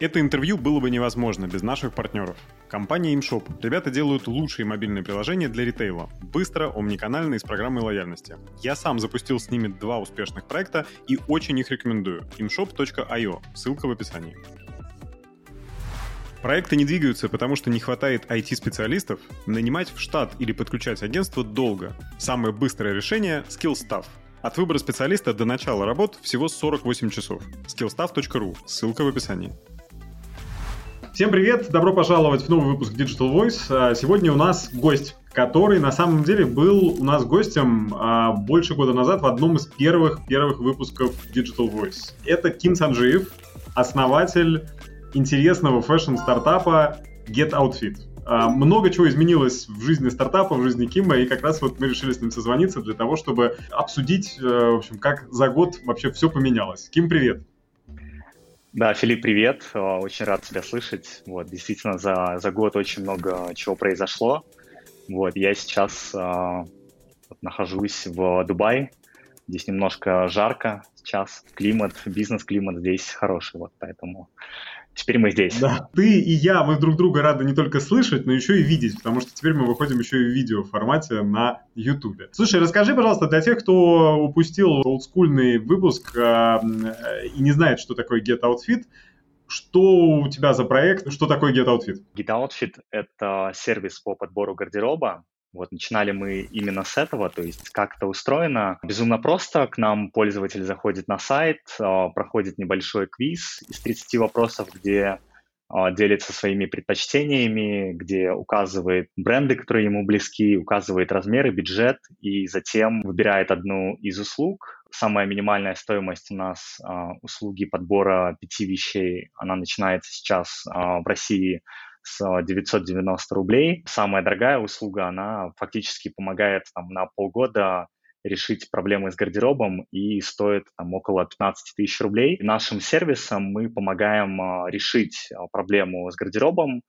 Это интервью было бы невозможно без наших партнеров. Компания ImShop. Ребята делают лучшие мобильные приложения для ритейла. Быстро, омниканально и с программой лояльности. Я сам запустил с ними два успешных проекта и очень их рекомендую. imshop.io. Ссылка в описании. Проекты не двигаются, потому что не хватает IT-специалистов. Нанимать в штат или подключать агентство долго. Самое быстрое решение — SkillStaff. От выбора специалиста до начала работ всего 48 часов. skillstaff.ru. Ссылка в описании. Всем привет! Добро пожаловать в новый выпуск Digital Voice. А, сегодня у нас гость, который на самом деле был у нас гостем а, больше года назад в одном из первых первых выпусков Digital Voice. Это Ким Санджиев, основатель интересного fashion-стартапа Get Outfit. А, много чего изменилось в жизни стартапа, в жизни Кима, и как раз вот мы решили с ним созвониться для того, чтобы обсудить, э, в общем, как за год вообще все поменялось. Ким, привет! Да, Филипп, привет. Э, очень рад тебя слышать. Вот, действительно, за, за год очень много чего произошло. Вот, я сейчас э, нахожусь в Дубае. Здесь немножко жарко сейчас. Климат, бизнес-климат здесь хороший, вот поэтому теперь мы здесь. Да, ты и я, мы друг друга рады не только слышать, но еще и видеть, потому что теперь мы выходим еще и в видео формате на YouTube. Слушай, расскажи, пожалуйста, для тех, кто упустил олдскульный выпуск э, и не знает, что такое Get Outfit, что у тебя за проект, что такое Get Outfit? Get Outfit — это сервис по подбору гардероба, вот начинали мы именно с этого, то есть как это устроено. Безумно просто. К нам пользователь заходит на сайт, а, проходит небольшой квиз из 30 вопросов, где а, делится своими предпочтениями, где указывает бренды, которые ему близки, указывает размеры, бюджет, и затем выбирает одну из услуг. Самая минимальная стоимость у нас а, услуги подбора пяти вещей, она начинается сейчас в России с 990 рублей. Самая дорогая услуга, она фактически помогает там, на полгода решить проблемы с гардеробом и стоит там, около 15 тысяч рублей. Нашим сервисом мы помогаем а, решить а, проблему с гардеробом,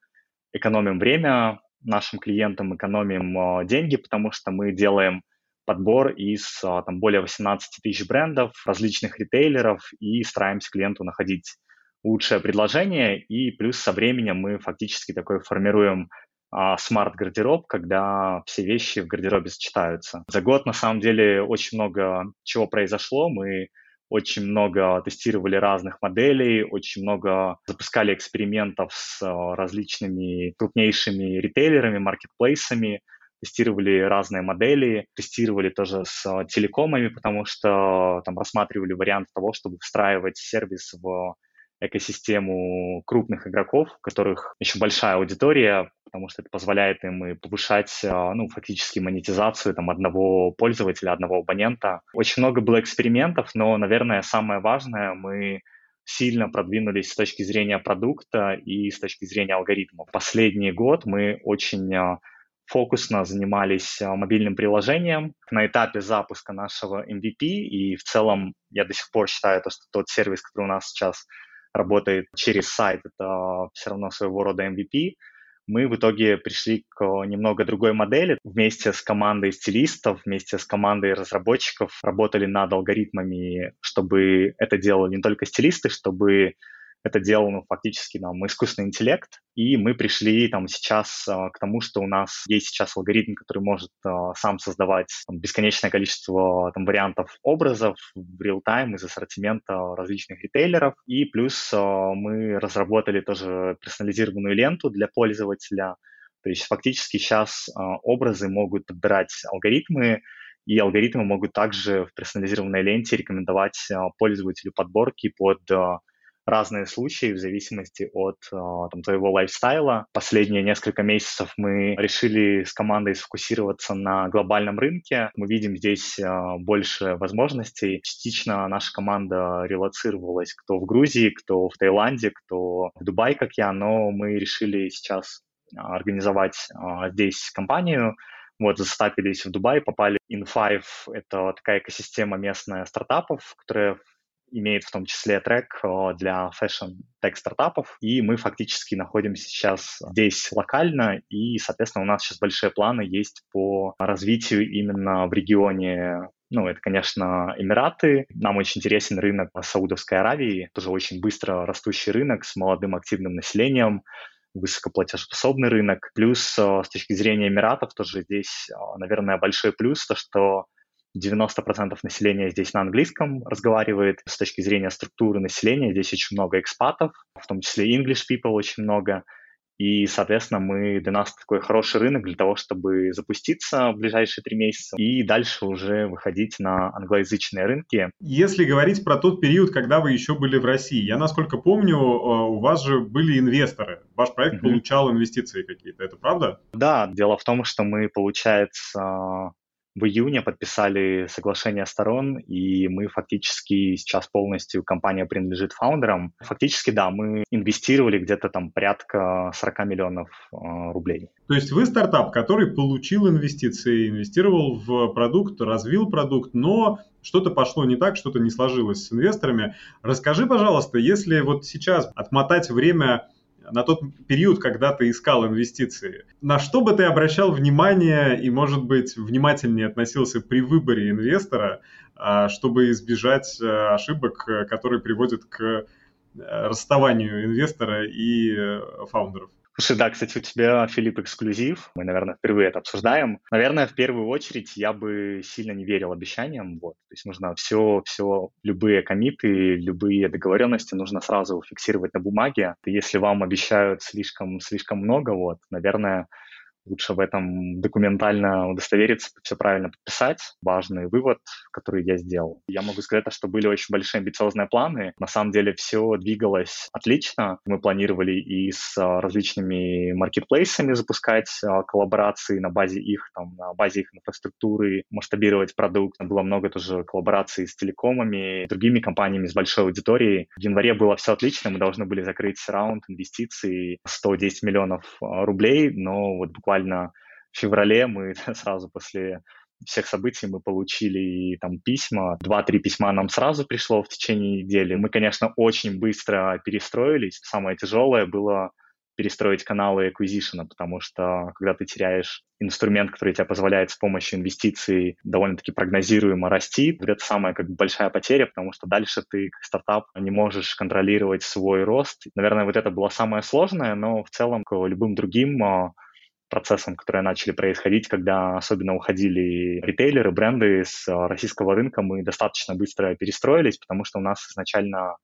экономим время нашим клиентам, экономим а, деньги, потому что мы делаем подбор из там, более 18 тысяч брендов, различных ритейлеров и стараемся клиенту находить лучшее предложение, и плюс со временем мы фактически такой формируем а, smart-гардероб, когда все вещи в гардеробе сочетаются. За год, на самом деле, очень много чего произошло. Мы очень много тестировали разных моделей, очень много запускали экспериментов с а, различными крупнейшими ритейлерами, маркетплейсами, тестировали разные модели, тестировали тоже с телекомами, потому что там рассматривали вариант того, чтобы встраивать сервис в экосистему крупных игроков, у которых еще большая аудитория, потому что это позволяет им и повышать, а, ну, фактически монетизацию там одного пользователя, одного абонента. Очень много было экспериментов, но, наверное, самое важное, мы сильно продвинулись с точки зрения продукта и с точки зрения алгоритмов. Последний год мы очень а, фокусно занимались а, мобильным приложением на этапе запуска нашего MVP, и в целом я до сих пор считаю, то, что тот сервис, который у нас сейчас работает через сайт, это все равно своего рода MVP. Мы в итоге пришли к немного другой модели. Вместе с командой стилистов, вместе с командой разработчиков работали над алгоритмами, чтобы это делали не только стилисты, чтобы это делал ну, фактически нам искусственный интеллект, и мы пришли там сейчас а, к тому, что у нас есть сейчас алгоритм, который может а, сам создавать там, бесконечное количество там, вариантов образов в реал-тайм из ассортимента различных ритейлеров, и плюс а, мы разработали тоже персонализированную ленту для пользователя, то есть фактически сейчас образы могут подбирать алгоритмы, и алгоритмы могут также в персонализированной ленте рекомендовать пользователю подборки под разные случаи в зависимости от а, там, твоего лайфстайла. Последние несколько месяцев мы решили с командой сфокусироваться на глобальном рынке. Мы видим здесь а, больше возможностей. Частично наша команда релацировалась кто в Грузии, кто в Таиланде, кто в Дубае, как я, но мы решили сейчас а, организовать здесь компанию, вот, засетапились в Дубае, попали in5. Это такая экосистема местная стартапов, которая имеет в том числе трек э, для fashion-tech стартапов, и мы фактически находимся сейчас здесь локально, и, соответственно, у нас сейчас большие планы есть по развитию именно в регионе Ну, это, конечно, Эмираты. Нам очень интересен рынок Саудовской Аравии, тоже очень быстро растущий рынок с молодым активным населением, высокоплатежеспособный рынок. Плюс э, с точки зрения Эмиратов тоже здесь, э, наверное, большой плюс, то, что 90% населения здесь на английском разговаривает. С точки зрения структуры населения здесь очень много экспатов, в том числе English people очень много. И, соответственно, мы для нас такой хороший рынок для того, чтобы запуститься в ближайшие три месяца и дальше уже выходить на англоязычные рынки. Если говорить про тот период, когда вы еще были в России, я, насколько помню, э, у вас же были инвесторы. Ваш проект mm-hmm. получал инвестиции какие-то. Это правда? Да, дело в том, что мы, получается, в июне подписали соглашение сторон, и мы фактически сейчас полностью, компания принадлежит фаундерам. Фактически, да, мы инвестировали где-то там порядка 40 миллионов э, рублей. То есть вы стартап, который получил инвестиции, инвестировал в продукт, развил продукт, но что-то пошло не так, что-то не сложилось с инвесторами. Расскажи, пожалуйста, если вот сейчас отмотать время на тот период, когда ты искал инвестиции. На что бы ты обращал внимание и, может быть, внимательнее относился при выборе инвестора, а, чтобы избежать э, ошибок, э, которые приводят к э, расставанию инвестора и фаундеров? Слушай, да, кстати, у тебя, Филипп, эксклюзив. Мы, наверное, впервые это обсуждаем. Наверное, в первую очередь я бы сильно не верил обещаниям. Вот. То есть нужно все, все, любые комиты, любые договоренности нужно сразу фиксировать на бумаге. Если вам обещают слишком, слишком много, вот, наверное, лучше в этом документально удостовериться, все правильно подписать. Важный вывод, который я сделал. Я могу сказать, что были очень большие амбициозные планы. На самом деле все двигалось отлично. Мы планировали и с а, различными маркетплейсами запускать а, коллаборации на базе их, там, на базе их инфраструктуры, масштабировать продукт. Было много тоже коллабораций с телекомами, другими компаниями с большой аудиторией. В январе было все отлично, мы должны были закрыть раунд инвестиций 110 миллионов а, рублей, но вот буквально буквально в феврале мы сразу после всех событий мы получили там письма. Два-три письма нам сразу пришло в течение недели. Мы, конечно, очень быстро перестроились. Самое тяжелое было перестроить каналы acquisition, потому что когда ты теряешь инструмент, который тебе позволяет с помощью инвестиций довольно-таки прогнозируемо расти, это самая как бы большая потеря, потому что дальше ты как стартап не можешь контролировать свой рост. Наверное, вот это было самое сложное, но в целом к любым другим а, процессам, которые начали происходить, когда особенно уходили ритейлеры, бренды с а, российского рынка, мы достаточно быстро перестроились, потому что у нас изначально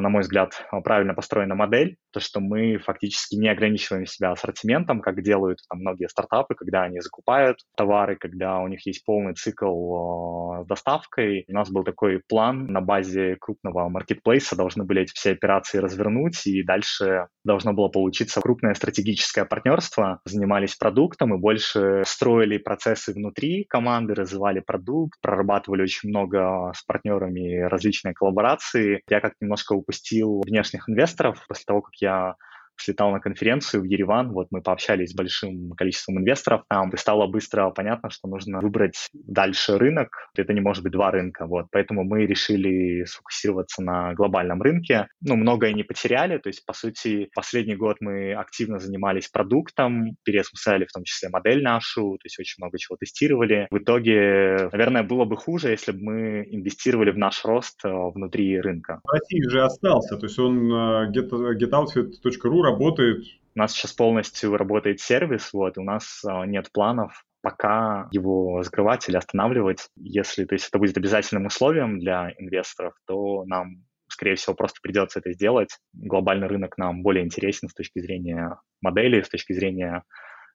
на мой взгляд, правильно построена модель, то, что мы фактически не ограничиваем себя ассортиментом, как делают там многие стартапы, когда они закупают товары, когда у них есть полный цикл э, с доставкой. У нас был такой план на базе крупного маркетплейса, должны были эти все операции развернуть, и дальше должно было получиться крупное стратегическое партнерство. Занимались продуктом и больше строили процессы внутри команды, развивали продукт, прорабатывали очень много с партнерами различные коллаборации. Я как немножко упустил внешних инвесторов после того, как я слетал на конференцию в Ереван, вот мы пообщались с большим количеством инвесторов там, и стало быстро понятно, что нужно выбрать дальше рынок, это не может быть два рынка, вот, поэтому мы решили сфокусироваться на глобальном рынке, ну, многое не потеряли, то есть, по сути, последний год мы активно занимались продуктом, переосмыслили в том числе модель нашу, то есть очень много чего тестировали. В итоге, наверное, было бы хуже, если бы мы инвестировали в наш рост э, внутри рынка. В России же остался, то есть он э, get, getoutfit.ru работает? У нас сейчас полностью работает сервис, вот, у нас а, нет планов пока его закрывать или останавливать. Если то есть это будет обязательным условием для инвесторов, то нам, скорее всего, просто придется это сделать. Глобальный рынок нам более интересен с точки зрения модели, с точки зрения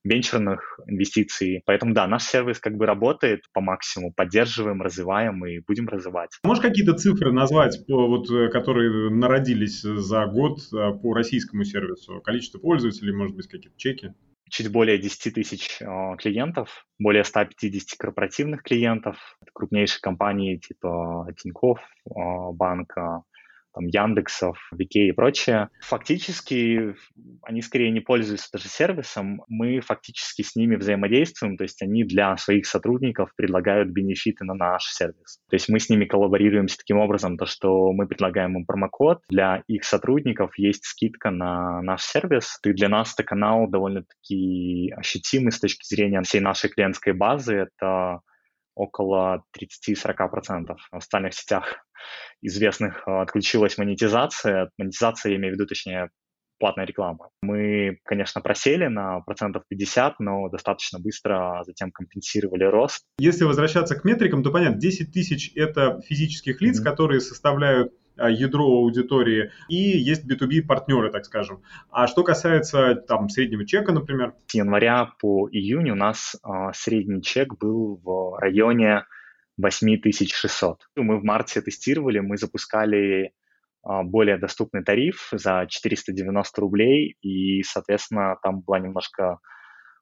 венчурных инвестиций. Поэтому да, наш сервис как бы работает по максимуму, поддерживаем, развиваем и будем развивать. Можешь какие-то цифры назвать, вот, э, которые народились за год э, по российскому сервису? Количество пользователей, может быть, какие-то чеки? чуть более 10 тысяч э, клиентов, более 150 корпоративных клиентов, крупнейшие компании типа Тинькофф, банка, там, Яндексов, Викей и прочее. Фактически они скорее не пользуются даже сервисом, мы фактически с ними взаимодействуем, то есть они для своих сотрудников предлагают бенефиты на наш сервис. То есть мы с ними коллаборируемся таким образом, то что мы предлагаем им промокод, для их сотрудников есть скидка на наш сервис, и для нас это канал довольно-таки ощутимый с точки зрения всей нашей клиентской базы, это около 30-40% в социальных сетях известных отключилась монетизация. Монетизация, я имею в виду, точнее, платная реклама. Мы, конечно, просели на процентов 50, но достаточно быстро затем компенсировали рост. Если возвращаться к метрикам, то понятно, 10 тысяч — это физических лиц, mm-hmm. которые составляют а, ядро аудитории, и есть B2B партнеры, так скажем. А что касается там среднего чека, например? С января по июнь у нас а, средний чек был в районе 8600. Мы в марте тестировали, мы запускали а, более доступный тариф за 490 рублей, и, соответственно, там была немножко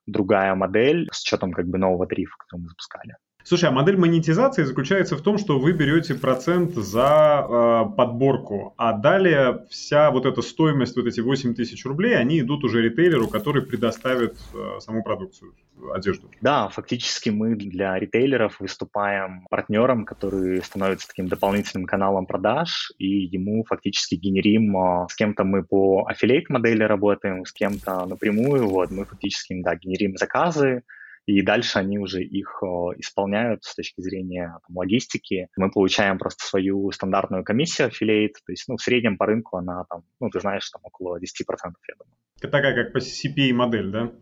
другая модель с учетом как бы нового тарифа, который мы запускали. Слушай, а модель монетизации заключается в том, что вы берете процент за э, подборку, а далее вся вот эта стоимость, вот эти 8 тысяч рублей, они идут уже ритейлеру, который предоставит э, саму продукцию, одежду. Да, фактически мы для ритейлеров выступаем партнером, который становится таким дополнительным каналом продаж, и ему фактически генерим, э, с кем-то мы по аффилейт модели работаем, с кем-то напрямую, вот, мы фактически, да, генерим заказы, и дальше они уже их исполняют с точки зрения там, логистики. Мы получаем просто свою стандартную комиссию affiliate, то есть ну, в среднем по рынку она там, ну ты знаешь, там около 10%, я думаю. Это такая как по CPA модель, да?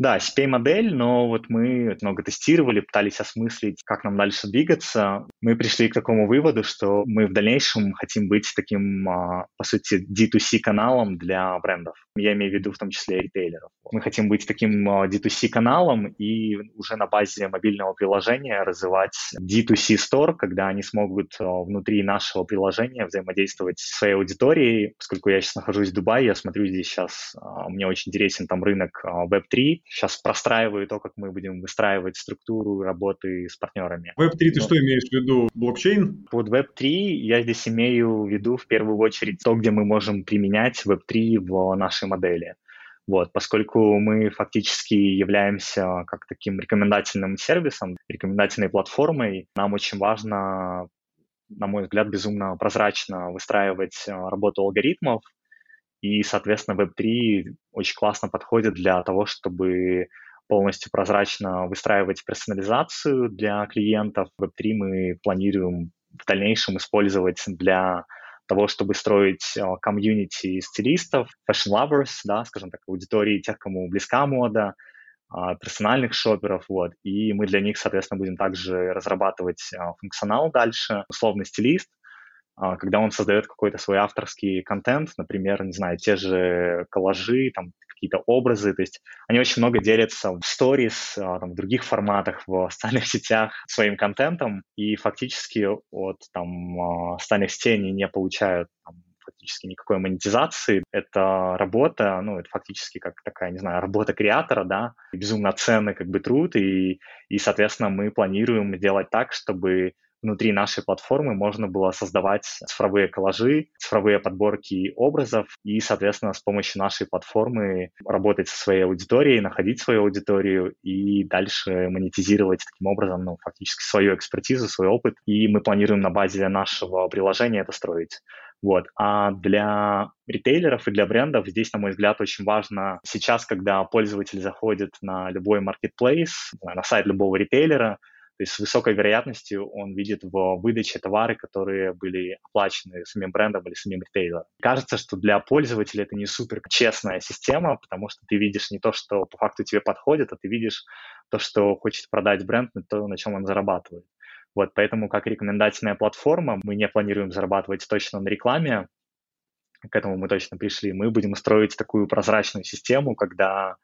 Да, CPA-модель, но вот мы много тестировали, пытались осмыслить, как нам дальше двигаться. Мы пришли к такому выводу, что мы в дальнейшем хотим быть таким, а, по сути, D2C-каналом для брендов. Я имею в виду в том числе ритейлеров. Мы хотим быть таким а, D2C-каналом и уже на базе мобильного приложения развивать D2C Store, когда они смогут а, внутри нашего приложения взаимодействовать с своей аудиторией. Поскольку я сейчас нахожусь в Дубае, я смотрю здесь сейчас, мне очень интересен там рынок Web3, сейчас простраиваю то, как мы будем выстраивать структуру работы с партнерами. Web3 ты Но... что имеешь в виду? Блокчейн? Под Web3 я здесь имею в виду в первую очередь то, где мы можем применять Web3 в нашей модели. Вот, поскольку мы фактически являемся как таким рекомендательным сервисом, рекомендательной платформой, нам очень важно, на мой взгляд, безумно прозрачно выстраивать э, работу алгоритмов, и, соответственно, Web3 очень классно подходит для того, чтобы полностью прозрачно выстраивать персонализацию для клиентов. Web3 мы планируем в дальнейшем использовать для того, чтобы строить э, комьюнити стилистов, fashion lovers, да, скажем так, аудитории тех, кому близка мода, а, персональных шоперов, вот, и мы для них, соответственно, будем также разрабатывать э, функционал дальше, условный стилист, когда он создает какой-то свой авторский контент, например, не знаю, те же коллажи, там какие-то образы, то есть они очень много делятся в сторис, а, там, в других форматах, в социальных сетях своим контентом, и фактически от там а, социальных сетей не получают там, фактически никакой монетизации. Это работа, ну, это фактически как такая, не знаю, работа креатора, да, безумно ценный как бы труд, и, и, соответственно, мы планируем сделать так, чтобы внутри нашей платформы можно было создавать цифровые коллажи, цифровые подборки образов и, соответственно, с помощью нашей платформы работать со своей аудиторией, находить свою аудиторию и дальше монетизировать таким образом, ну, фактически свою экспертизу, свой опыт. И мы планируем на базе нашего приложения это строить. Вот. А для ритейлеров и для брендов здесь, на мой взгляд, очень важно сейчас, когда пользователь заходит на любой marketplace, на сайт любого ритейлера, то есть с высокой вероятностью он видит в выдаче товары, которые были оплачены самим брендом или самим ритейлером. Кажется, что для пользователя это не супер честная система, потому что ты видишь не то, что по факту тебе подходит, а ты видишь то, что хочет продать бренд, то, на чем он зарабатывает. Вот, поэтому как рекомендательная платформа мы не планируем зарабатывать точно на рекламе, к этому мы точно пришли. Мы будем строить такую прозрачную систему, когда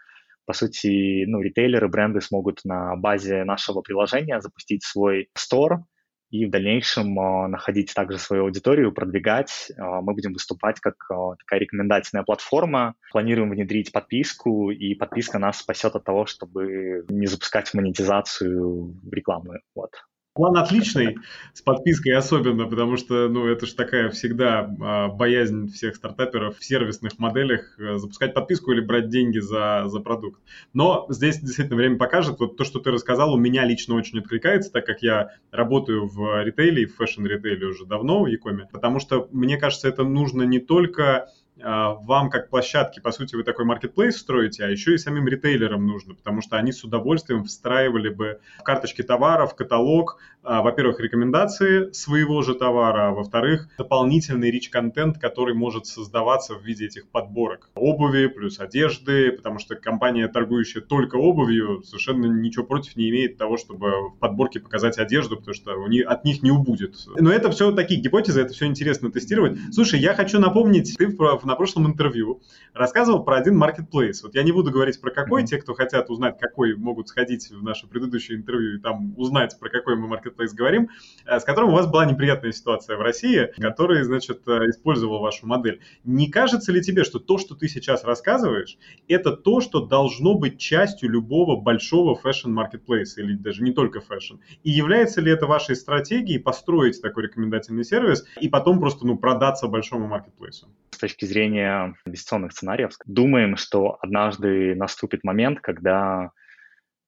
по сути, ну, ритейлеры, бренды смогут на базе нашего приложения запустить свой стор и в дальнейшем э, находить также свою аудиторию, продвигать. Э, мы будем выступать как э, такая рекомендательная платформа. Планируем внедрить подписку, и подписка нас спасет от того, чтобы не запускать монетизацию рекламную. Вот. План отличный, с подпиской особенно, потому что, ну, это же такая всегда а, боязнь всех стартаперов в сервисных моделях э, запускать подписку или брать деньги за, за продукт. Но здесь действительно время покажет. Вот то, что ты рассказал, у меня лично очень откликается, так как я работаю в ритейле, в fashion-ритейле уже давно в e-com е, потому что, мне кажется, это нужно не только вам как площадке, по сути, вы такой маркетплейс строите, а еще и самим ритейлерам нужно, потому что они с удовольствием встраивали бы в карточки товаров, каталог, а, во-первых, рекомендации своего же товара, а во-вторых, дополнительный rich-контент, который может создаваться в виде этих подборок обуви плюс одежды, потому что компания, торгующая только обувью, совершенно ничего против не имеет того, чтобы в подборке показать одежду, потому что у них, от них не убудет. Но это все такие гипотезы, это все интересно тестировать. Слушай, я хочу напомнить, ты в на прошлом интервью рассказывал про один маркетплейс. Вот я не буду говорить про какой, mm-hmm. те, кто хотят узнать, какой, могут сходить в наше предыдущее интервью и там узнать, про какой мы маркетплейс говорим, э, с которым у вас была неприятная ситуация в России, который, значит, э, использовал вашу модель. Не кажется ли тебе, что то, что ты сейчас рассказываешь, это то, что должно быть частью любого большого fashion-маркетплейса, или даже не только fashion? И является ли это вашей стратегией построить такой рекомендательный сервис и потом просто, ну, продаться большому маркетплейсу? С точки зрения зрения инвестиционных сценариев, думаем, что однажды наступит момент, когда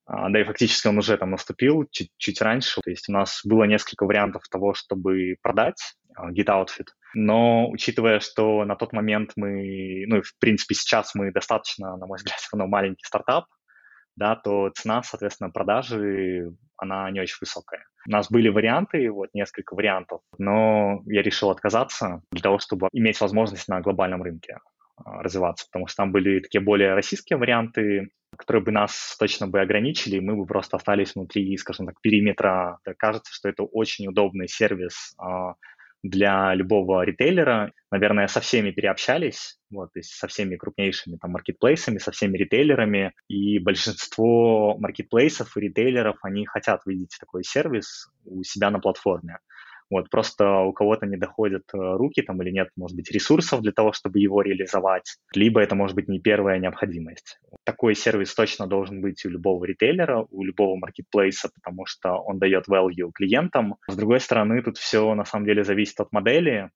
а, да и фактически он уже там наступил чуть, чуть раньше. То есть у нас было несколько вариантов того, чтобы продать а, Git Outfit. Но учитывая, что на тот момент мы, ну и в принципе сейчас мы достаточно, на мой взгляд, все равно маленький стартап, да, то цена, соответственно, продажи, она не очень высокая. У нас были варианты, вот несколько вариантов, но я решил отказаться для того, чтобы иметь возможность на глобальном рынке а, развиваться, потому что там были такие более российские варианты, которые бы нас точно бы ограничили, мы бы просто остались внутри, скажем так, периметра. Кажется, что это очень удобный сервис а, для любого ритейлера. Наверное, со всеми переобщались, вот, то есть со всеми крупнейшими там маркетплейсами, со всеми ритейлерами, и большинство маркетплейсов и ритейлеров, они хотят видеть такой сервис у себя на платформе. Вот, просто у кого-то не доходят э, руки там или нет, может быть, ресурсов для того, чтобы его реализовать, либо это может быть не первая необходимость. Такой сервис точно должен быть у любого ритейлера, у любого маркетплейса, потому что он дает value клиентам. С другой стороны, тут все на самом деле зависит от модели.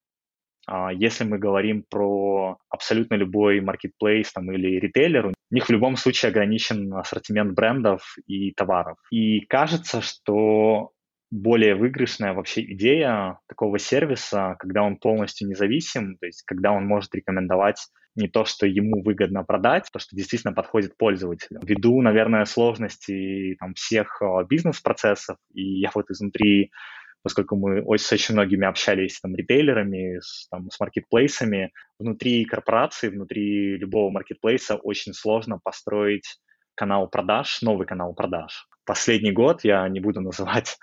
А если мы говорим про абсолютно любой маркетплейс там, или ритейлер, у них в любом случае ограничен ассортимент брендов и товаров. И кажется, что более выигрышная вообще идея такого сервиса, когда он полностью независим, то есть когда он может рекомендовать не то, что ему выгодно продать, то, что действительно подходит пользователю. Ввиду, наверное, сложности там, всех а, бизнес-процессов, и я вот изнутри поскольку мы очень, с очень многими общались там, ритейлерами, с, там, с маркетплейсами, внутри корпорации, внутри любого маркетплейса очень сложно построить канал продаж, новый канал продаж последний год, я не буду называть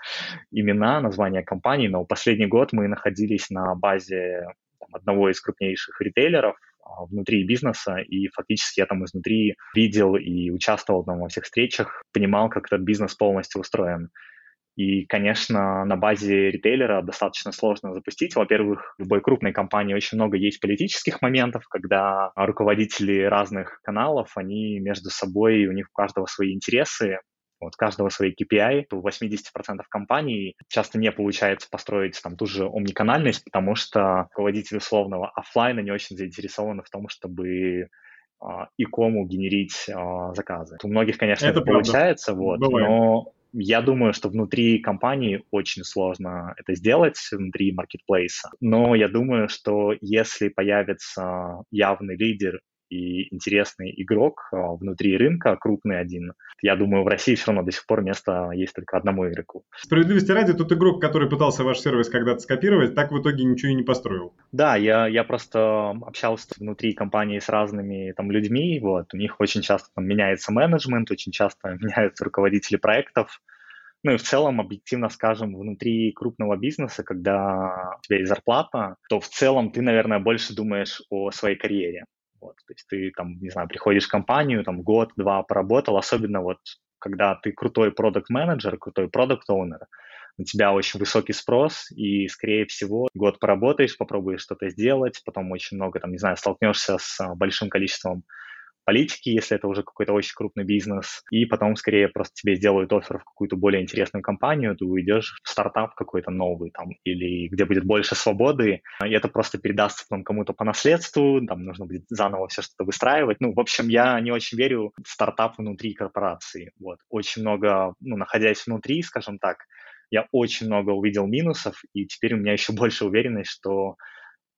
имена, названия компаний, но последний год мы находились на базе там, одного из крупнейших ритейлеров а, внутри бизнеса, и фактически я там изнутри видел и участвовал там, во всех встречах, понимал, как этот бизнес полностью устроен. И, конечно, на базе ритейлера достаточно сложно запустить. Во-первых, в любой крупной компании очень много есть политических моментов, когда руководители разных каналов, они между собой, у них у каждого свои интересы, вот каждого свои KPI, у 80% компаний часто не получается построить там ту же омниканальность, потому что руководитель условного офлайна не очень заинтересованы в том, чтобы а, и кому генерить а, заказы. У многих, конечно, это, это получается, вот, но я думаю, что внутри компании очень сложно это сделать, внутри маркетплейса. Но я думаю, что если появится явный лидер и интересный игрок а, внутри рынка, крупный один. Я думаю, в России все равно до сих пор место есть только одному игроку. Справедливости ради, тот игрок, который пытался ваш сервис когда-то скопировать, так в итоге ничего и не построил. Да, я, я просто общался внутри компании с разными там людьми, вот, у них очень часто там меняется менеджмент, очень часто меняются руководители проектов, ну и в целом, объективно скажем, внутри крупного бизнеса, когда у тебя есть зарплата, то в целом ты, наверное, больше думаешь о своей карьере. Вот, то есть ты там, не знаю, приходишь в компанию, там год-два поработал, особенно вот когда ты крутой продукт-менеджер, крутой продукт-оунер, на тебя очень высокий спрос, и, скорее всего, год поработаешь, попробуешь что-то сделать, потом очень много, там, не знаю, столкнешься с а, большим количеством политики, если это уже какой-то очень крупный бизнес, и потом скорее просто тебе сделают офер в какую-то более интересную компанию, ты уйдешь в стартап какой-то новый там, или где будет больше свободы, и это просто передастся потом кому-то по наследству, там нужно будет заново все что-то выстраивать. Ну, в общем, я не очень верю в стартап внутри корпорации. Вот. Очень много, ну, находясь внутри, скажем так, я очень много увидел минусов, и теперь у меня еще больше уверенность, что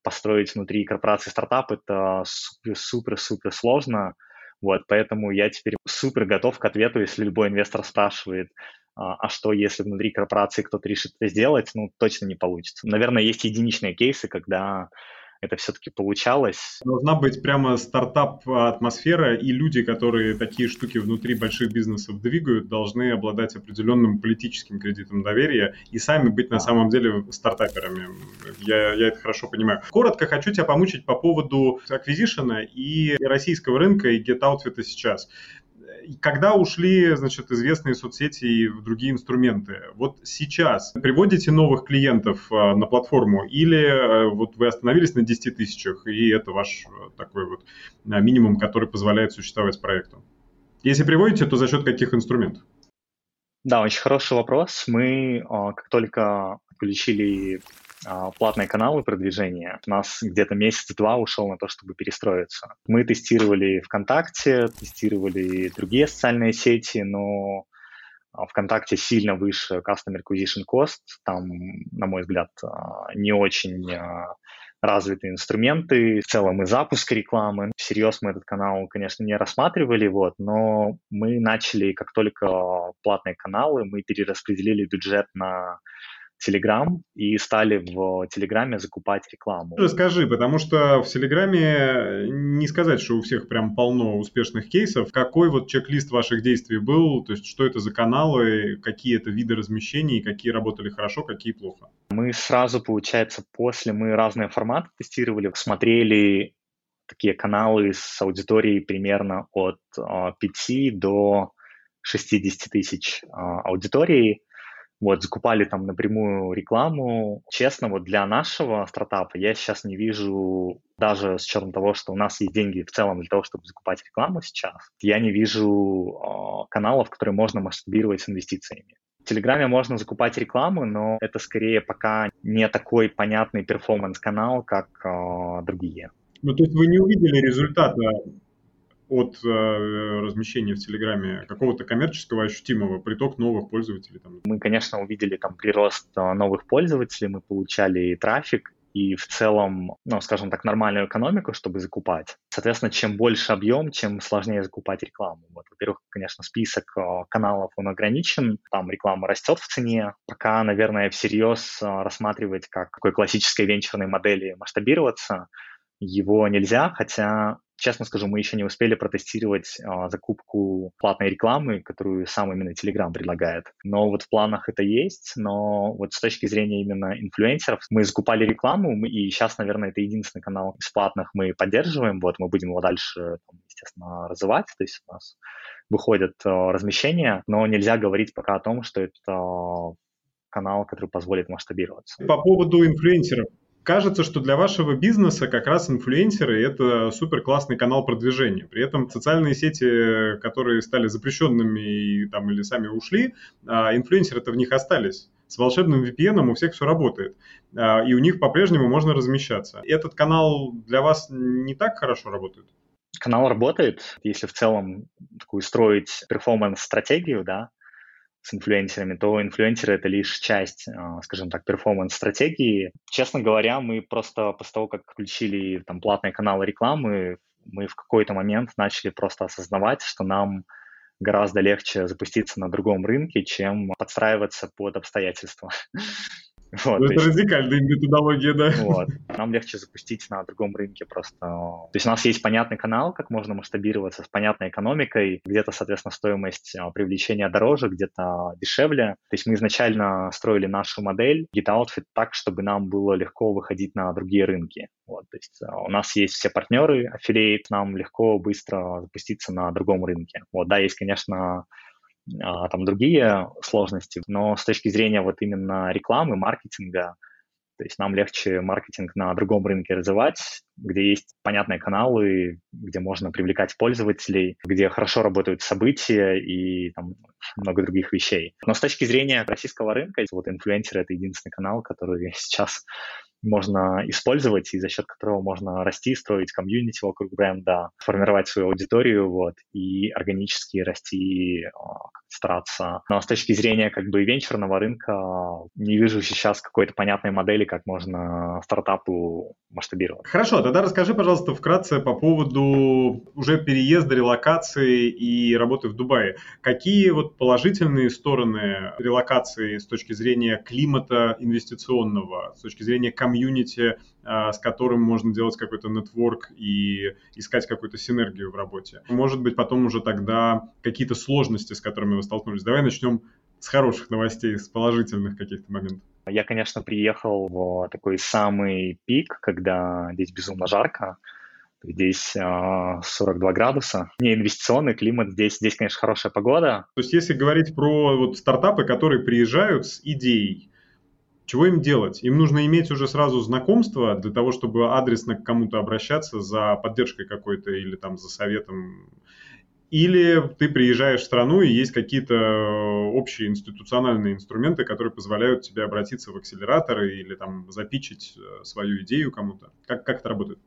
построить внутри корпорации стартап это супер-супер сложно. Вот, поэтому я теперь супер готов к ответу, если любой инвестор спрашивает, а, а что, если внутри корпорации кто-то решит это сделать, ну, точно не получится. Наверное, есть единичные кейсы, когда это все-таки получалось. Должна быть прямо стартап-атмосфера, и люди, которые такие штуки внутри больших бизнесов двигают, должны обладать определенным политическим кредитом доверия и сами быть на самом деле стартаперами. Я, я это хорошо понимаю. Коротко хочу тебя помучить по поводу аквизишена и российского рынка и Get Outfit сейчас когда ушли, значит, известные соцсети и другие инструменты, вот сейчас приводите новых клиентов а, на платформу или а, вот вы остановились на 10 тысячах, и это ваш а, такой вот минимум, который позволяет существовать проекту? Если приводите, то за счет каких инструментов? Да, очень хороший вопрос. Мы, как только включили а, платные каналы продвижения. У нас где-то месяц-два ушел на то, чтобы перестроиться. Мы тестировали ВКонтакте, тестировали другие социальные сети, но а, ВКонтакте сильно выше Custom Acquisition Cost. Там, на мой взгляд, а, не очень развитые инструменты, в целом и запуск рекламы. Всерьез мы этот канал, конечно, не рассматривали, вот, но мы начали, как только платные каналы, мы перераспределили бюджет на Telegram и стали в Телеграме закупать рекламу. Расскажи, потому что в Телеграме не сказать, что у всех прям полно успешных кейсов. Какой вот чек-лист ваших действий был? То есть что это за каналы, какие это виды размещений, какие работали хорошо, какие плохо? Мы сразу, получается, после мы разные форматы тестировали, смотрели такие каналы с аудиторией примерно от 5 а, до 60 тысяч а, аудитории вот, закупали там напрямую рекламу. Честно, вот для нашего стартапа я сейчас не вижу, даже с учетом того, что у нас есть деньги в целом для того, чтобы закупать рекламу сейчас, я не вижу э, каналов, которые можно масштабировать с инвестициями. В Телеграме можно закупать рекламу, но это скорее пока не такой понятный перформанс-канал, как э, другие. Ну, то есть вы не увидели результата от э, размещения в Телеграме какого-то коммерческого ощутимого приток новых пользователей? Там? Мы, конечно, увидели там прирост э, новых пользователей, мы получали трафик, и в целом, ну, скажем так, нормальную экономику, чтобы закупать. Соответственно, чем больше объем, чем сложнее закупать рекламу. Вот, во-первых, конечно, список э, каналов, он ограничен, там реклама растет в цене. Пока, наверное, всерьез рассматривать как какой классической венчурной модели масштабироваться, его нельзя, хотя Честно скажу, мы еще не успели протестировать а, закупку платной рекламы, которую сам именно Telegram предлагает. Но вот в планах это есть, но вот с точки зрения именно инфлюенсеров, мы закупали рекламу, мы, и сейчас, наверное, это единственный канал из платных мы поддерживаем, вот мы будем его дальше, естественно, развивать, то есть у нас выходят а, размещения, но нельзя говорить пока о том, что это канал, который позволит масштабироваться. По поводу инфлюенсеров кажется, что для вашего бизнеса как раз инфлюенсеры – это супер классный канал продвижения. При этом социальные сети, которые стали запрещенными и, там, или сами ушли, а инфлюенсеры-то в них остались. С волшебным VPN у всех все работает, а, и у них по-прежнему можно размещаться. Этот канал для вас не так хорошо работает? Канал работает, если в целом такую строить перформанс-стратегию, да, с инфлюенсерами, то инфлюенсеры — это лишь часть, а, скажем так, перформанс-стратегии. Честно говоря, мы просто после того, как включили там платные каналы рекламы, мы в какой-то момент начали просто осознавать, что нам гораздо легче запуститься на другом рынке, чем подстраиваться под обстоятельства. Вот, ну, это есть, радикальная методология, да. Вот. Нам легче запустить на другом рынке просто. То есть у нас есть понятный канал, как можно масштабироваться с понятной экономикой, где-то, соответственно, стоимость а, привлечения дороже, где-то дешевле. То есть мы изначально строили нашу модель Get Outfit так, чтобы нам было легко выходить на другие рынки. Вот, то есть а, у нас есть все партнеры, аффилиейт, нам легко, быстро запуститься на другом рынке. Вот, да, есть, конечно, а, там другие сложности, но с точки зрения вот именно рекламы, маркетинга, то есть нам легче маркетинг на другом рынке развивать, где есть понятные каналы, где можно привлекать пользователей, где хорошо работают события и там, много других вещей. Но с точки зрения российского рынка, вот инфлюенсеры — это единственный канал, который сейчас можно использовать и за счет которого можно расти, строить комьюнити вокруг бренда, формировать свою аудиторию вот, и органически расти, а, стараться. Но с точки зрения как бы венчурного рынка не вижу сейчас какой-то понятной модели, как можно стартапу масштабировать. Хорошо, тогда расскажи, пожалуйста, вкратце по поводу уже переезда, релокации и работы в Дубае. Какие вот положительные стороны релокации с точки зрения климата инвестиционного, с точки зрения комьюнити, а, с которым можно делать какой-то нетворк и искать какую-то синергию в работе? Может быть, потом уже тогда какие-то сложности, с которыми вы столкнулись. Давай начнем с хороших новостей, с положительных каких-то моментов. Я, конечно, приехал в такой самый пик, когда здесь безумно жарко. Здесь э, 42 градуса. Не инвестиционный климат, здесь, здесь, конечно, хорошая погода. То есть, если говорить про вот стартапы, которые приезжают с идеей, чего им делать? Им нужно иметь уже сразу знакомство для того, чтобы адресно к кому-то обращаться за поддержкой какой-то или там за советом или ты приезжаешь в страну и есть какие-то э, общие институциональные инструменты, которые позволяют тебе обратиться в акселераторы или там запичить э, свою идею кому-то? Как, как это работает?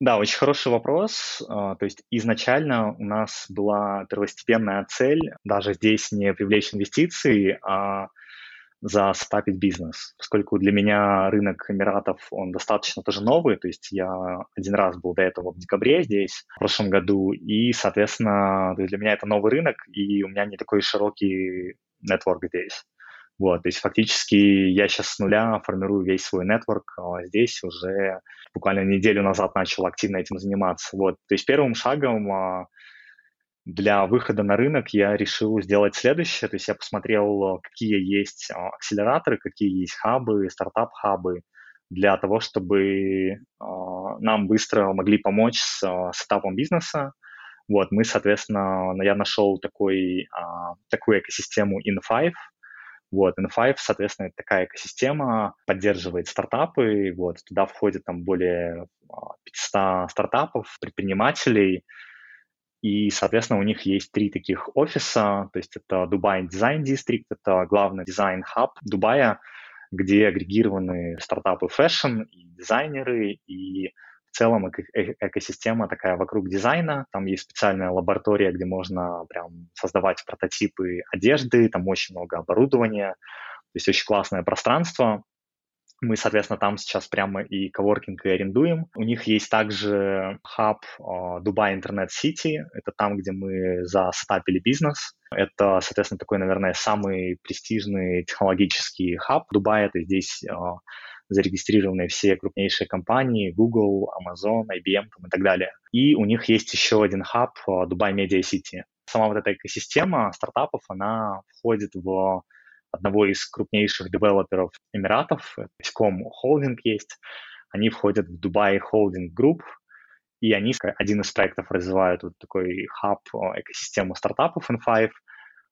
Да, очень хороший вопрос. А, то есть изначально у нас была первостепенная цель даже здесь не привлечь инвестиции, а застапить бизнес, поскольку для меня рынок Эмиратов, он достаточно тоже новый, то есть я один раз был до этого в декабре здесь, в прошлом году, и, соответственно, для меня это новый рынок, и у меня не такой широкий нетворк здесь. Вот, то есть фактически я сейчас с нуля формирую весь свой нетворк а здесь уже буквально неделю назад начал активно этим заниматься. Вот, то есть первым шагом а, для выхода на рынок я решил сделать следующее. То есть я посмотрел, какие есть а, акселераторы, какие есть хабы, стартап-хабы для того, чтобы а, нам быстро могли помочь с а, setup ом бизнеса. Вот, мы, соответственно, я нашел такой, такую экосистему In5, вот, In5, соответственно, это такая экосистема, поддерживает стартапы, вот, туда входит там более 500 стартапов, предпринимателей, и, соответственно, у них есть три таких офиса, то есть это Dubai Design District, это главный дизайн-хаб Дубая, где агрегированы стартапы fashion и дизайнеры, и в целом эко- э, экосистема такая вокруг дизайна. Там есть специальная лаборатория, где можно прям создавать прототипы одежды, там очень много оборудования, то есть очень классное пространство. Мы, соответственно, там сейчас прямо и коворкинг и арендуем. У них есть также хаб Dubai Internet City. Это там, где мы засетапили бизнес. Это, соответственно, такой, наверное, самый престижный технологический хаб Дубая. Это здесь а, зарегистрированы все крупнейшие компании, Google, Amazon, IBM там, и так далее. И у них есть еще один хаб Dubai Media City. Сама вот эта экосистема стартапов, она входит в одного из крупнейших девелоперов Эмиратов, Иском Холдинг есть. Они входят в Dubai Holding Group, и они один из проектов развивают вот такой хаб, экосистему стартапов N5.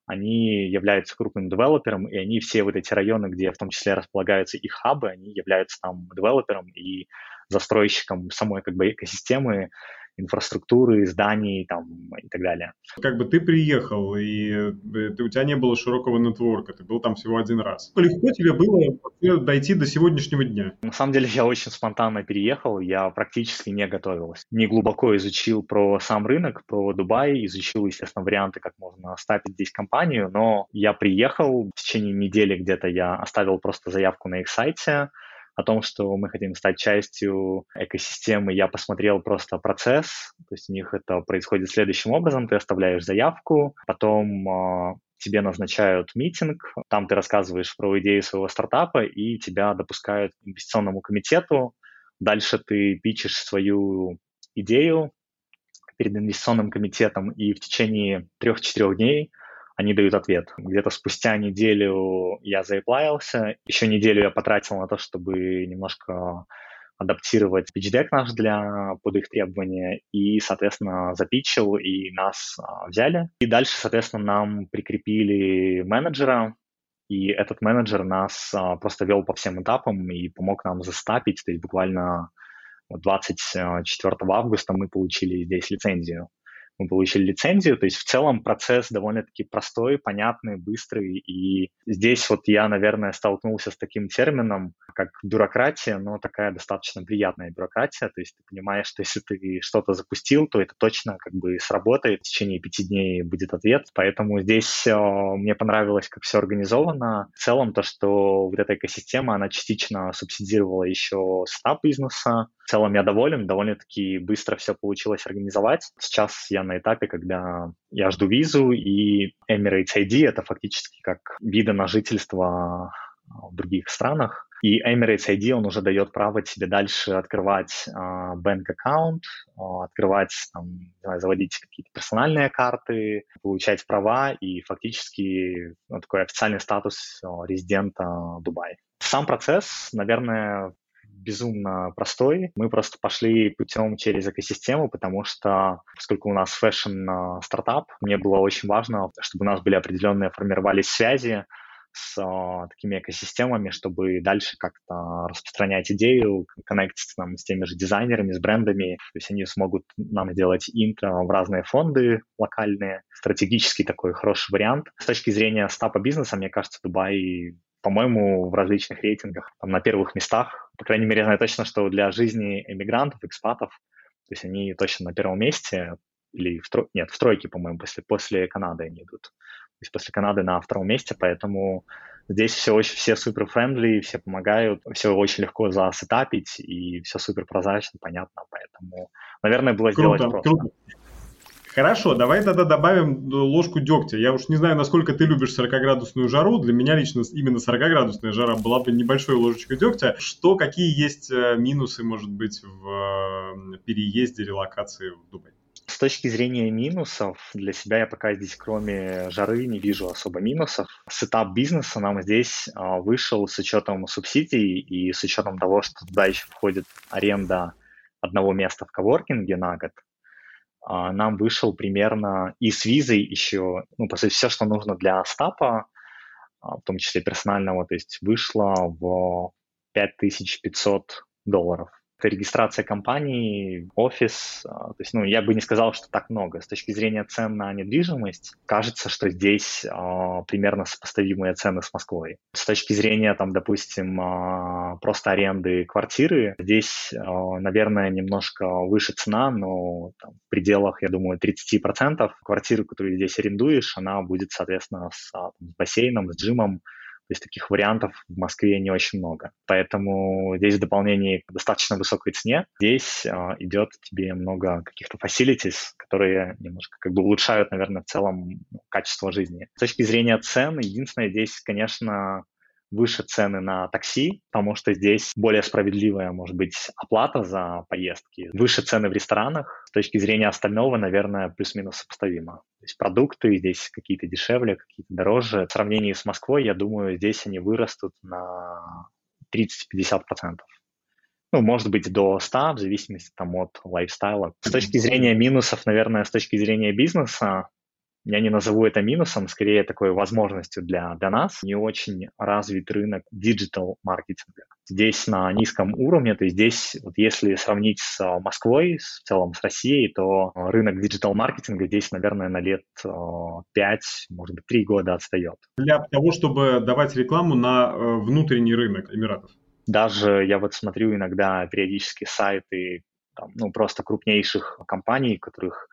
Они являются крупным девелопером, и они все вот эти районы, где в том числе располагаются их хабы, они являются там девелопером и застройщиком самой как бы экосистемы, инфраструктуры, зданий там, и так далее. Как бы ты приехал, и э, ты, у тебя не было широкого нетворка, ты был там всего один раз. Легко тебе было дойти до сегодняшнего дня? На самом деле я очень спонтанно переехал, я практически не готовился. Не глубоко изучил про сам рынок, про Дубай, изучил, естественно, варианты, как можно стапить здесь компанию, но я приехал, в течение недели где-то я оставил просто заявку на их сайте, о том, что мы хотим стать частью экосистемы, я посмотрел просто процесс. То есть у них это происходит следующим образом. Ты оставляешь заявку, потом э, тебе назначают митинг, там ты рассказываешь про идею своего стартапа, и тебя допускают к инвестиционному комитету. Дальше ты пичешь свою идею перед инвестиционным комитетом, и в течение трех-четырех дней они дают ответ. Где-то спустя неделю я заеплаялся, еще неделю я потратил на то, чтобы немножко адаптировать pitch наш для, под их требования, и, соответственно, запичил, и нас а, взяли. И дальше, соответственно, нам прикрепили менеджера, и этот менеджер нас а, просто вел по всем этапам и помог нам застапить, то есть буквально 24 августа мы получили здесь лицензию. Мы получили лицензию. То есть в целом процесс довольно-таки простой, понятный, быстрый. И здесь вот я, наверное, столкнулся с таким термином, как бюрократия, но такая достаточно приятная бюрократия. То есть ты понимаешь, что если ты что-то запустил, то это точно как бы сработает. В течение пяти дней будет ответ. Поэтому здесь э, мне понравилось, как все организовано. В целом то, что вот эта экосистема, она частично субсидировала еще стартап бизнеса. В целом я доволен, довольно-таки быстро все получилось организовать. Сейчас я на этапе, когда я жду визу, и Emirates ID — это фактически как вида на жительство в других странах. И Emirates ID, он уже дает право тебе дальше открывать э, bank аккаунт, э, открывать, там, знаю, заводить какие-то персональные карты, получать права и фактически ну, такой официальный статус э, резидента Дубая. Сам процесс, наверное, безумно простой. Мы просто пошли путем через экосистему, потому что, поскольку у нас fashion-стартап, мне было очень важно, чтобы у нас были определенные, формировались связи с а, такими экосистемами, чтобы дальше как-то распространять идею, коннектиться там, с теми же дизайнерами, с брендами. То есть они смогут нам делать интро в разные фонды локальные. Стратегический такой хороший вариант. С точки зрения сетапа бизнеса, мне кажется, Дубай по-моему, в различных рейтингах там, на первых местах. По крайней мере, я знаю точно, что для жизни эмигрантов, экспатов, то есть они точно на первом месте, или в тро... нет, в тройке, по-моему, после, после Канады они идут. То есть после Канады на втором месте, поэтому здесь все очень, все супер френдли, все помогают, все очень легко засетапить, и все супер прозрачно, понятно, поэтому, наверное, было круто, сделать просто. Круто. Хорошо, давай тогда добавим ложку дегтя. Я уж не знаю, насколько ты любишь 40-градусную жару. Для меня лично именно 40-градусная жара была бы небольшой ложечкой дегтя. Что, какие есть э, минусы, может быть, в э, переезде, релокации в Дубай? С точки зрения минусов, для себя я пока здесь, кроме жары, не вижу особо минусов. Сетап бизнеса нам здесь а, вышел с учетом субсидий и с учетом того, что туда еще входит аренда одного места в коворкинге на год. А, нам вышел примерно и с визой еще, ну, по сути, все, что нужно для сетапа, а, в том числе персонального, то есть вышло в 5500 долларов регистрация компании, офис. А, то есть, ну, я бы не сказал, что так много. С точки зрения цен на недвижимость, кажется, что здесь э, примерно сопоставимые цены с Москвой. С точки зрения, там, допустим, э, просто аренды квартиры, здесь, э, наверное, немножко выше цена, но там, в пределах, я думаю, 30%. Квартиру, которую здесь арендуешь, она будет, соответственно, с, с бассейном, с джимом, то есть таких вариантов в Москве не очень много. Поэтому здесь в дополнении к достаточно высокой цене, здесь э, идет тебе много каких-то facilities, которые немножко как бы улучшают, наверное, в целом качество жизни. С точки зрения цен, единственное здесь, конечно, выше цены на такси, потому что здесь более справедливая, может быть, оплата за поездки, выше цены в ресторанах. С точки зрения остального, наверное, плюс-минус сопоставимо. То есть продукты здесь какие-то дешевле, какие-то дороже. В сравнении с Москвой, я думаю, здесь они вырастут на 30-50%. Ну, может быть, до 100, в зависимости там, от лайфстайла. С точки зрения минусов, наверное, с точки зрения бизнеса, я не назову это минусом, скорее такой возможностью для, для нас. Не очень развит рынок digital-маркетинга. Здесь на низком уровне, то есть здесь, вот если сравнить с а, Москвой, в целом с Россией, то рынок digital-маркетинга здесь, наверное, на лет 5, а, может быть, 3 года отстает. Для того, чтобы давать рекламу на э, внутренний рынок Эмиратов? Даже я вот смотрю иногда периодически сайты там, ну, просто крупнейших компаний, которых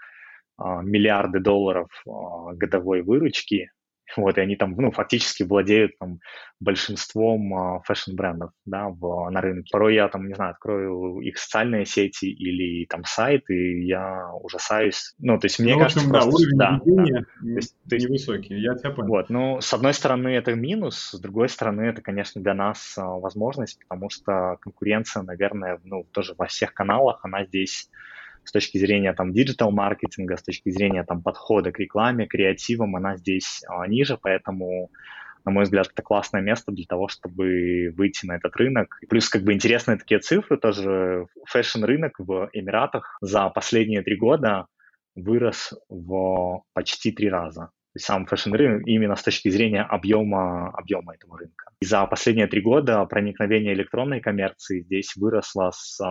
миллиарды долларов а, годовой выручки, вот, и они там, ну, фактически владеют там большинством а, фэшн-брендов, да, в, на рынке. Порой я там, не знаю, открою их социальные сети или там сайт, и я ужасаюсь. Ну, то есть мне ну, кажется, общем, просто... да, уровень да, да. То есть, то есть, невысокий, я тебя понял. Вот, ну, с одной стороны, это минус, с другой стороны, это, конечно, для нас возможность, потому что конкуренция, наверное, ну, тоже во всех каналах, она здесь с точки зрения там digital-маркетинга, с точки зрения там подхода к рекламе, креативам, она здесь а, ниже, поэтому на мой взгляд, это классное место для того, чтобы выйти на этот рынок. Плюс как бы интересные такие цифры тоже. Fashion-рынок в Эмиратах за последние три года вырос в почти три раза. То есть сам fashion-рынок именно с точки зрения объема, объема этого рынка. И за последние три года проникновение электронной коммерции здесь выросло с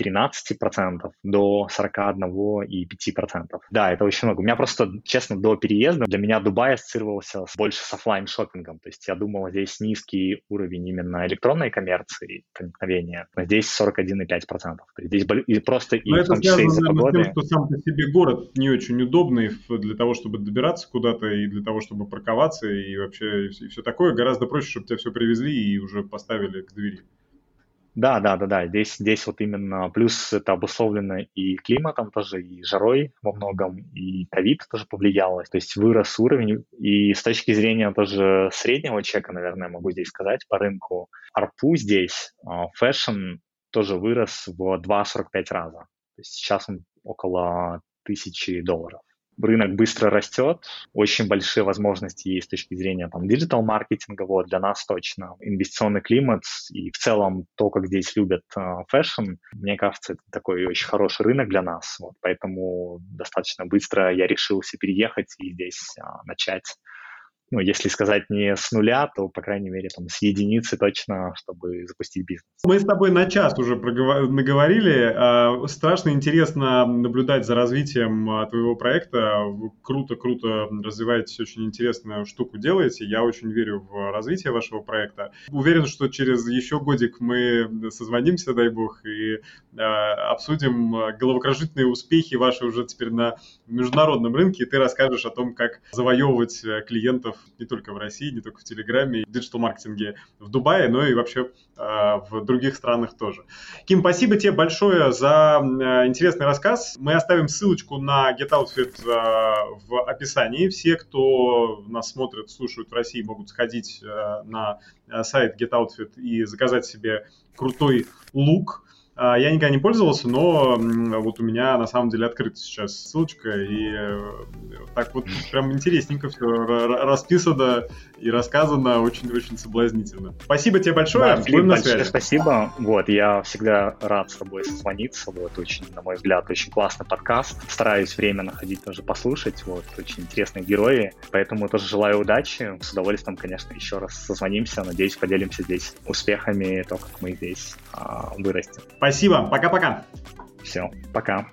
13% до 41,5%. Да, это очень много. У меня просто, честно, до переезда для меня Дубай ассоциировался больше с офлайн шопингом То есть я думал, здесь низкий уровень именно электронной коммерции, проникновения, но здесь 41,5%. Здесь и просто и но в том числе из-за погоды. Тем, что сам по себе город не очень удобный для того, чтобы добираться куда-то и для того, чтобы парковаться и вообще и все такое. Гораздо проще, чтобы тебя все привезли и уже поставили к двери. Да, да, да, да. Здесь, здесь вот именно плюс это обусловлено и климатом тоже, и жарой во многом, и ковид тоже повлиял. То есть вырос уровень. И с точки зрения тоже среднего чека, наверное, могу здесь сказать по рынку, ARPU здесь, а, fashion тоже вырос в 2,45 раза. То есть сейчас он около тысячи долларов рынок быстро растет, очень большие возможности есть с точки зрения там digital-маркетинга, вот, для нас точно. Инвестиционный климат и в целом то, как здесь любят fashion, мне кажется, это такой очень хороший рынок для нас, вот, поэтому достаточно быстро я решился переехать и здесь э, начать ну, если сказать не с нуля, то, по крайней мере, там, с единицы точно, чтобы запустить бизнес. Мы с тобой на час уже проговор... наговорили. А, страшно интересно наблюдать за развитием а, твоего проекта. Круто-круто развиваетесь, очень интересную штуку делаете. Я очень верю в развитие вашего проекта. Уверен, что через еще годик мы созвонимся, дай бог, и а, обсудим головокружительные успехи ваши уже теперь на международном рынке, и ты расскажешь о том, как завоевывать клиентов не только в России, не только в Телеграме, в диджитал-маркетинге в Дубае, но и вообще э, в других странах тоже. Ким, спасибо тебе большое за э, интересный рассказ. Мы оставим ссылочку на GetOutfit э, в описании. Все, кто нас смотрит, слушают в России, могут сходить на сайт GetOutfit и заказать себе крутой лук, я никогда не пользовался, но вот у меня на самом деле открыта сейчас ссылочка, и э, так вот прям интересненько все расписано и рассказано очень-очень соблазнительно. Спасибо тебе большое, да, Будем на связи. Спасибо, вот, я всегда рад с тобой созвониться, вот, очень, на мой взгляд, очень классный подкаст, стараюсь время находить тоже послушать, вот, очень интересные герои, поэтому тоже желаю удачи, с удовольствием, конечно, еще раз созвонимся, надеюсь, поделимся здесь успехами, то, как мы здесь а, вырастем. Спасибо. Пока-пока. Все, пока.